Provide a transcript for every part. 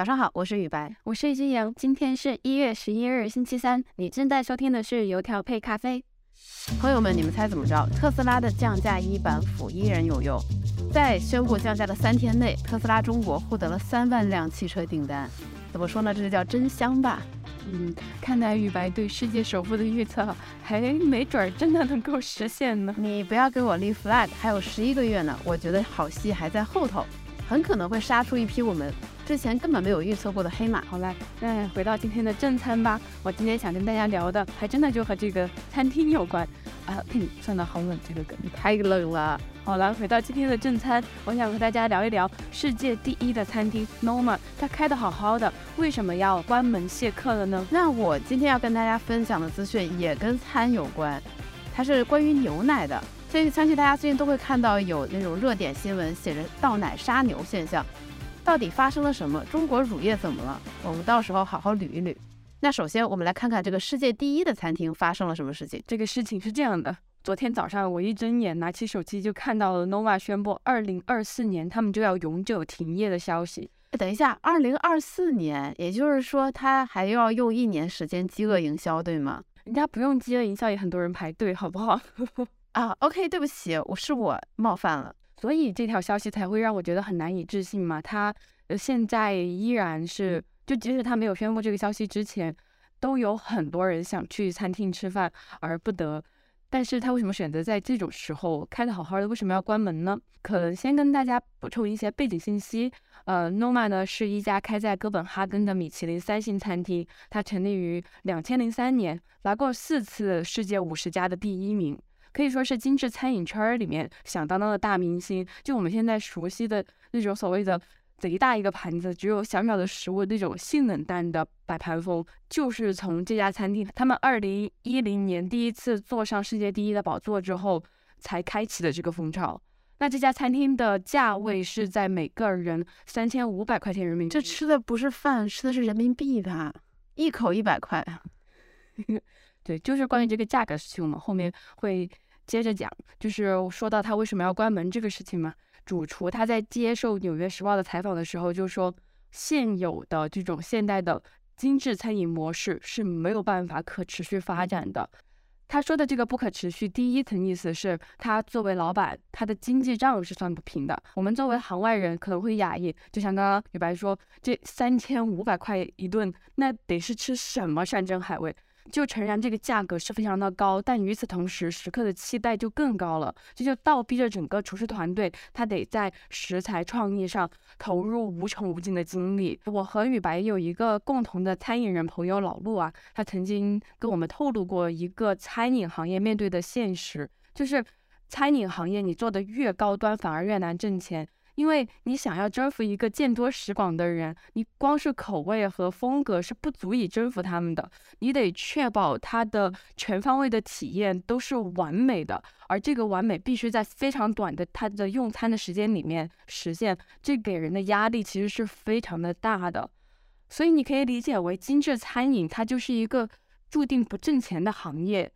早上好，我是雨白，我是金阳。今天是一月十一日，星期三。你正在收听的是油条配咖啡。朋友们，你们猜怎么着？特斯拉的降价一板斧依然有用。在宣布降价的三天内，特斯拉中国获得了三万辆汽车订单。怎么说呢？这就叫真香吧。嗯，看来雨白对世界首富的预测还没准儿真的能够实现呢。你不要给我立 flag，还有十一个月呢。我觉得好戏还在后头，很可能会杀出一批我们之前根本没有预测过的黑马。好了，那回到今天的正餐吧。我今天想跟大家聊的，还真的就和这个餐厅有关。啊，算了，好冷，这个梗太冷了。好了，回到今天的正餐，我想和大家聊一聊世界第一的餐厅 Noma，它开的好好的，为什么要关门谢客了呢？那我今天要跟大家分享的资讯也跟餐有关，它是关于牛奶的。所以相信大家最近都会看到有那种热点新闻，写着倒奶杀牛现象，到底发生了什么？中国乳业怎么了？我们到时候好好捋一捋。那首先，我们来看看这个世界第一的餐厅发生了什么事情。这个事情是这样的：昨天早上我一睁眼，拿起手机就看到了 Nova 宣布，二零二四年他们就要永久停业的消息。等一下，二零二四年，也就是说他还要用一年时间饥饿营销，对吗？人家不用饥饿营销，也很多人排队，好不好？啊，OK，对不起，我是我冒犯了，所以这条消息才会让我觉得很难以置信嘛。他呃现在依然是。就即使他没有宣布这个消息之前，都有很多人想去餐厅吃饭而不得。但是他为什么选择在这种时候开的好好的，为什么要关门呢？可能先跟大家补充一些背景信息。呃，Noma 呢是一家开在哥本哈根的米其林三星餐厅，它成立于两千零三年，拿过四次世界五十家的第一名，可以说是精致餐饮圈里面响当当的大明星。就我们现在熟悉的那种所谓的。贼大一个盘子，只有小小的食物，那种性冷淡的摆盘风，就是从这家餐厅，他们二零一零年第一次坐上世界第一的宝座之后，才开启的这个风潮。那这家餐厅的价位是在每个人三千五百块钱人民币，这吃的不是饭，吃的是人民币吧？一口一百块。对，就是关于这个价格事情，我们后面会接着讲。就是说到他为什么要关门这个事情嘛。主厨他在接受《纽约时报》的采访的时候就说，现有的这种现代的精致餐饮模式是没有办法可持续发展的。他说的这个不可持续，第一层意思是他作为老板，他的经济账是算不平的。我们作为行外人可能会讶异，就像刚刚雨白说，这三千五百块一顿，那得是吃什么山珍海味？就诚然这个价格是非常的高，但与此同时，食客的期待就更高了，这就倒逼着整个厨师团队，他得在食材创意上投入无穷无尽的精力。我和雨白有一个共同的餐饮人朋友老陆啊，他曾经跟我们透露过一个餐饮行业面对的现实，就是餐饮行业你做的越高端，反而越难挣钱。因为你想要征服一个见多识广的人，你光是口味和风格是不足以征服他们的，你得确保他的全方位的体验都是完美的，而这个完美必须在非常短的他的用餐的时间里面实现，这给人的压力其实是非常的大的，所以你可以理解为精致餐饮它就是一个注定不挣钱的行业，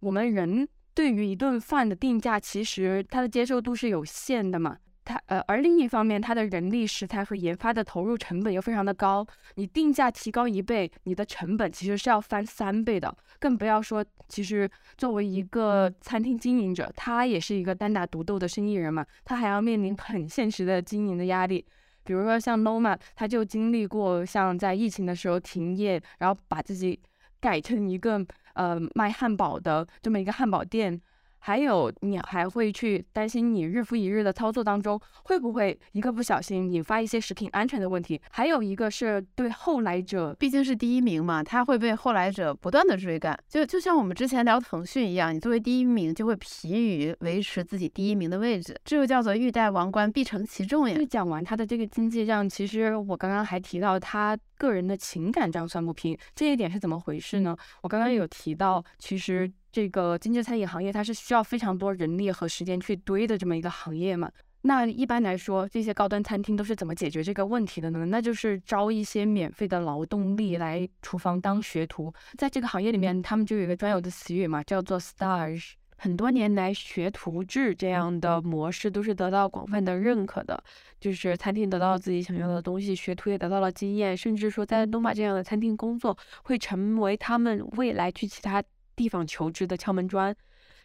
我们人对于一顿饭的定价其实它的接受度是有限的嘛。它呃，而另一方面，它的人力、食材和研发的投入成本又非常的高。你定价提高一倍，你的成本其实是要翻三倍的。更不要说，其实作为一个餐厅经营者，他也是一个单打独斗的生意人嘛，他还要面临很现实的经营的压力。比如说像 Noma，他就经历过像在疫情的时候停业，然后把自己改成一个呃卖汉堡的这么一个汉堡店。还有，你还会去担心你日复一日的操作当中，会不会一个不小心引发一些食品安全的问题？还有一个是对后来者，毕竟是第一名嘛，他会被后来者不断的追赶。就就像我们之前聊腾讯一样，你作为第一名就会疲于维持自己第一名的位置，这就叫做欲戴王冠必承其重呀。就讲完他的这个经济账，其实我刚刚还提到他个人的情感账算不平，这一点是怎么回事呢？我刚刚有提到，其实。这个精致餐饮行业，它是需要非常多人力和时间去堆的这么一个行业嘛？那一般来说，这些高端餐厅都是怎么解决这个问题的呢？那就是招一些免费的劳动力来厨房当学徒。在这个行业里面，他们就有一个专有的词语嘛，叫做 stage。很多年来学徒制这样的模式都是得到广泛的认可的，就是餐厅得到自己想要的东西，学徒也得到了经验，甚至说在 Noma 这样的餐厅工作会成为他们未来去其他地方求职的敲门砖。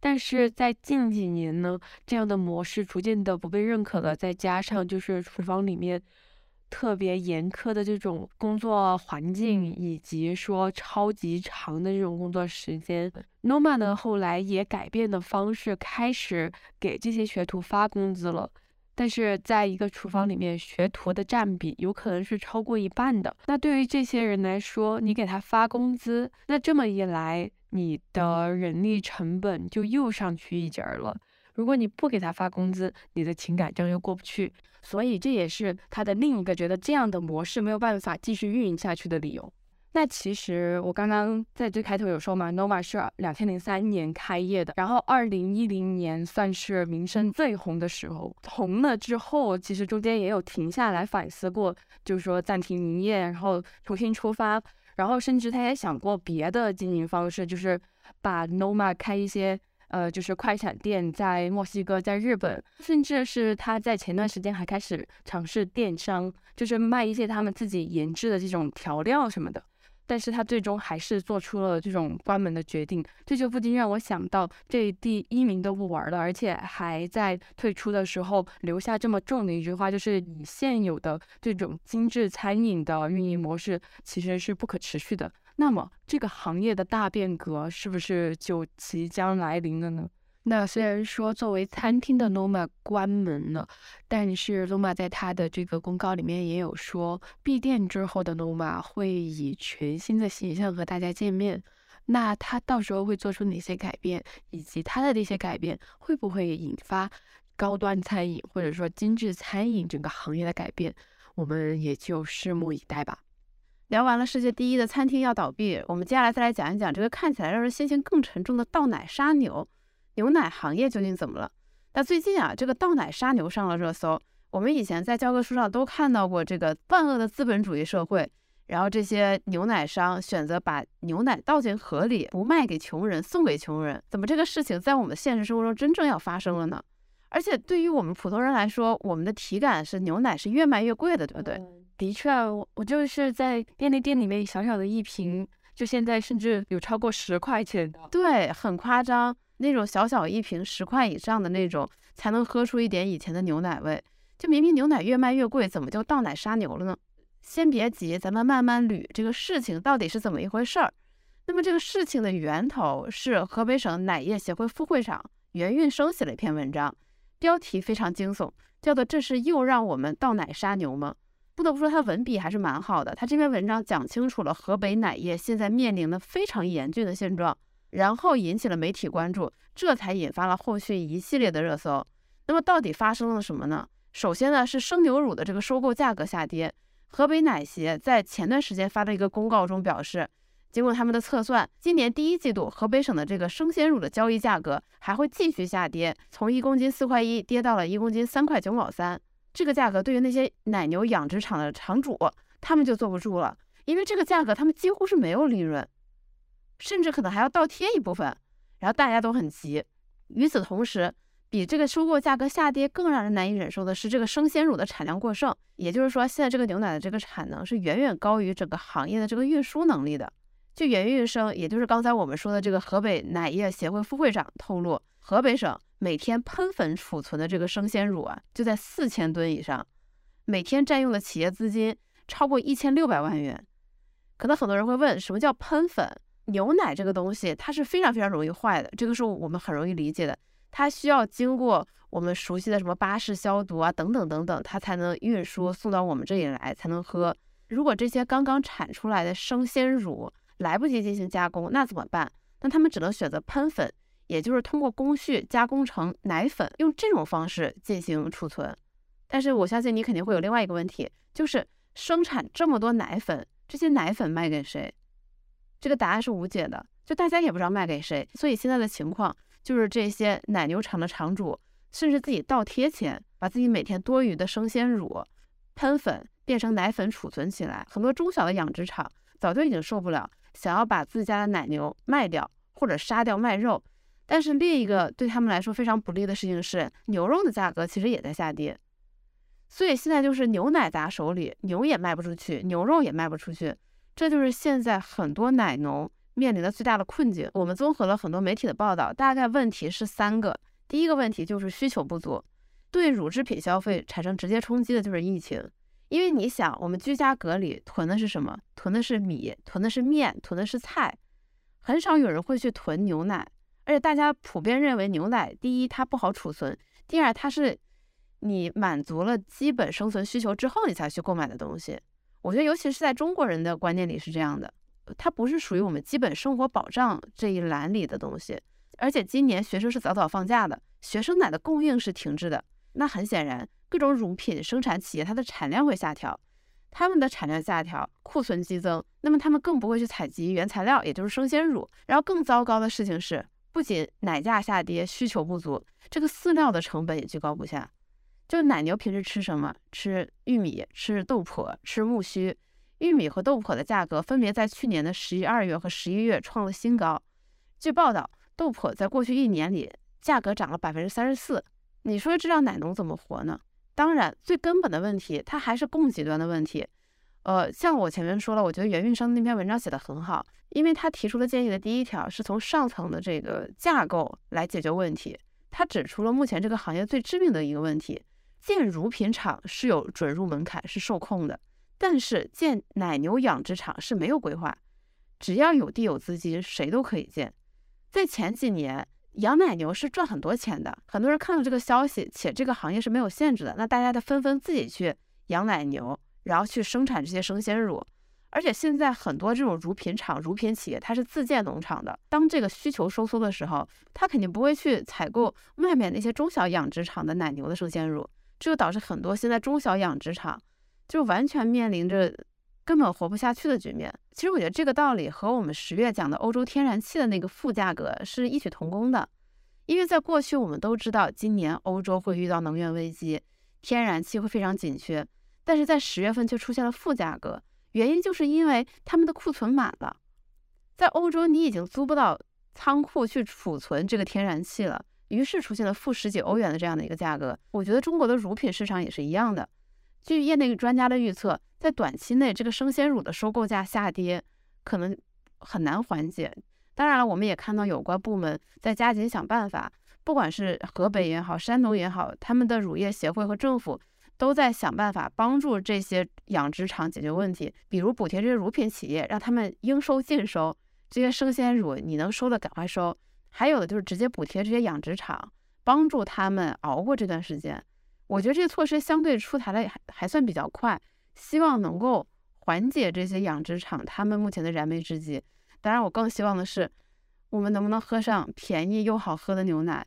但是在近几年呢，这样的模式逐渐的不被认可了，再加上就是厨房里面。特别严苛的这种工作环境，以及说超级长的这种工作时间，Noma 呢后来也改变的方式，开始给这些学徒发工资了。但是在一个厨房里面，学徒的占比有可能是超过一半的。那对于这些人来说，你给他发工资，那这么一来，你的人力成本就又上去一截儿了。如果你不给他发工资，你的情感账又过不去。所以这也是他的另一个觉得这样的模式没有办法继续运营下去的理由。那其实我刚刚在最开头有说嘛，Noma 是两千零三年开业的，然后二零一零年算是名声最红的时候。红了之后，其实中间也有停下来反思过，就是说暂停营业，然后重新出发，然后甚至他也想过别的经营方式，就是把 Noma 开一些。呃，就是快闪店在墨西哥，在日本，甚至是他在前段时间还开始尝试电商，就是卖一些他们自己研制的这种调料什么的。但是他最终还是做出了这种关门的决定，这就不禁让我想到，这第一名都不玩了，而且还在退出的时候留下这么重的一句话，就是你现有的这种精致餐饮的运营模式其实是不可持续的。那么，这个行业的大变革是不是就即将来临了呢？那虽然说作为餐厅的 Noma 关门了，但是 Noma 在他的这个公告里面也有说，闭店之后的 Noma 会以全新的形象和大家见面。那他到时候会做出哪些改变，以及他的这些改变会不会引发高端餐饮或者说精致餐饮整个行业的改变，我们也就拭目以待吧。聊完了世界第一的餐厅要倒闭，我们接下来再来讲一讲这个看起来让人心情更沉重的倒奶杀牛，牛奶行业究竟怎么了？那最近啊，这个倒奶杀牛上了热搜。我们以前在教科书上都看到过这个万恶的资本主义社会，然后这些牛奶商选择把牛奶倒进河里，不卖给穷人，送给穷人。怎么这个事情在我们现实生活中真正要发生了呢？而且对于我们普通人来说，我们的体感是牛奶是越卖越贵的，对不对？的确，我我就是在便利店里面小小的一瓶，就现在甚至有超过十块钱的，对，很夸张。那种小小一瓶十块以上的那种，才能喝出一点以前的牛奶味。就明明牛奶越卖越贵，怎么就倒奶杀牛了呢？先别急，咱们慢慢捋这个事情到底是怎么一回事儿。那么这个事情的源头是河北省奶业协会副会长袁运生写了一篇文章，标题非常惊悚，叫做“这是又让我们倒奶杀牛吗？”不得不说，他文笔还是蛮好的。他这篇文章讲清楚了河北奶业现在面临的非常严峻的现状，然后引起了媒体关注，这才引发了后续一系列的热搜。那么到底发生了什么呢？首先呢，是生牛乳的这个收购价格下跌。河北奶协在前段时间发的一个公告中表示，经过他们的测算，今年第一季度河北省的这个生鲜乳的交易价格还会继续下跌，从一公斤四块一跌到了一公斤三块九毛三。这个价格对于那些奶牛养殖场的场主，他们就坐不住了，因为这个价格他们几乎是没有利润，甚至可能还要倒贴一部分，然后大家都很急。与此同时，比这个收购价格下跌更让人难以忍受的是，这个生鲜乳的产量过剩，也就是说，现在这个牛奶的这个产能是远远高于整个行业的这个运输能力的。据袁运生，也就是刚才我们说的这个河北奶业协会副会长透露，河北省。每天喷粉储存的这个生鲜乳啊，就在四千吨以上，每天占用的企业资金超过一千六百万元。可能很多人会问，什么叫喷粉？牛奶这个东西，它是非常非常容易坏的，这个是我们很容易理解的。它需要经过我们熟悉的什么巴氏消毒啊，等等等等，它才能运输送到我们这里来才能喝。如果这些刚刚产出来的生鲜乳来不及进行加工，那怎么办？那他们只能选择喷粉。也就是通过工序加工成奶粉，用这种方式进行储存。但是我相信你肯定会有另外一个问题，就是生产这么多奶粉，这些奶粉卖给谁？这个答案是无解的，就大家也不知道卖给谁。所以现在的情况就是这些奶牛场的场主，甚至自己倒贴钱，把自己每天多余的生鲜乳喷粉变成奶粉储存起来。很多中小的养殖场早就已经受不了，想要把自家的奶牛卖掉或者杀掉卖肉。但是另一个对他们来说非常不利的事情是，牛肉的价格其实也在下跌。所以现在就是牛奶砸手里，牛也卖不出去，牛肉也卖不出去，这就是现在很多奶农面临的最大的困境。我们综合了很多媒体的报道，大概问题是三个。第一个问题就是需求不足，对乳制品消费产生直接冲击的就是疫情。因为你想，我们居家隔离囤的是什么？囤的是米，囤的是面，囤的是菜，很少有人会去囤牛奶。而且大家普遍认为牛奶，第一它不好储存，第二它是。你满足了基本生存需求之后，你才去购买的东西，我觉得尤其是在中国人的观念里是这样的，它不是属于我们基本生活保障这一栏里的东西。而且今年学生是早早放假的，学生奶的供应是停滞的，那很显然，各种乳品生产企业它的产量会下调，他们的产量下调，库存激增，那么他们更不会去采集原材料，也就是生鲜乳。然后更糟糕的事情是，不仅奶价下跌，需求不足，这个饲料的成本也居高不下。就奶牛平时吃什么？吃玉米，吃豆粕，吃苜蓿。玉米和豆粕的价格分别在去年的十一二月和十一月创了新高。据报道，豆粕在过去一年里价格涨了百分之三十四。你说这让奶农怎么活呢？当然，最根本的问题，它还是供给端的问题。呃，像我前面说了，我觉得袁运生那篇文章写的很好，因为他提出的建议的第一条是从上层的这个架构来解决问题。他指出了目前这个行业最致命的一个问题。建乳品厂是有准入门槛，是受控的，但是建奶牛养殖场是没有规划，只要有地有资金，谁都可以建。在前几年，养奶牛是赚很多钱的，很多人看到这个消息，且这个行业是没有限制的，那大家都纷纷自己去养奶牛，然后去生产这些生鲜乳。而且现在很多这种乳品厂、乳品企业，它是自建农场的。当这个需求收缩的时候，它肯定不会去采购外面那些中小养殖场的奶牛的生鲜乳。这就导致很多现在中小养殖场就完全面临着根本活不下去的局面。其实我觉得这个道理和我们十月讲的欧洲天然气的那个负价格是异曲同工的，因为在过去我们都知道今年欧洲会遇到能源危机，天然气会非常紧缺，但是在十月份却出现了负价格，原因就是因为他们的库存满了，在欧洲你已经租不到仓库去储存这个天然气了。于是出现了负十几欧元的这样的一个价格。我觉得中国的乳品市场也是一样的。据业内专家的预测，在短期内，这个生鲜乳的收购价下跌可能很难缓解。当然了，我们也看到有关部门在加紧想办法，不管是河北也好，山东也好，他们的乳业协会和政府都在想办法帮助这些养殖场解决问题，比如补贴这些乳品企业，让他们应收尽收。这些生鲜乳你能收的赶快收。还有的就是直接补贴这些养殖场，帮助他们熬过这段时间。我觉得这些措施相对出台的还还算比较快，希望能够缓解这些养殖场他们目前的燃眉之急。当然，我更希望的是，我们能不能喝上便宜又好喝的牛奶？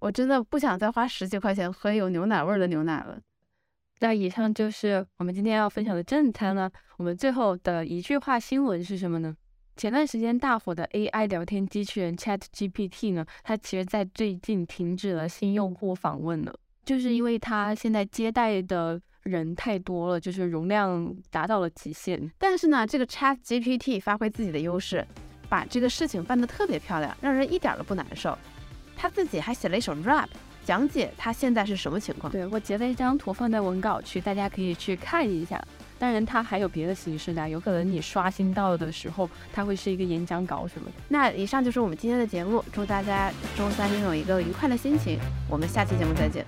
我真的不想再花十几块钱喝有牛奶味的牛奶了。那以上就是我们今天要分享的正餐了。我们最后的一句话新闻是什么呢？前段时间大火的 AI 聊天机器人 ChatGPT 呢，它其实在最近停止了新用户访问了，就是因为它现在接待的人太多了，就是容量达到了极限。但是呢，这个 ChatGPT 发挥自己的优势，把这个事情办得特别漂亮，让人一点都不难受。他自己还写了一首 rap，讲解他现在是什么情况。对我截了一张图放在文稿区，大家可以去看一下。当然，它还有别的形式呢，有可能你刷新到的时候，它会是一个演讲稿什么的。那以上就是我们今天的节目，祝大家周三拥有一个愉快的心情，我们下期节目再见。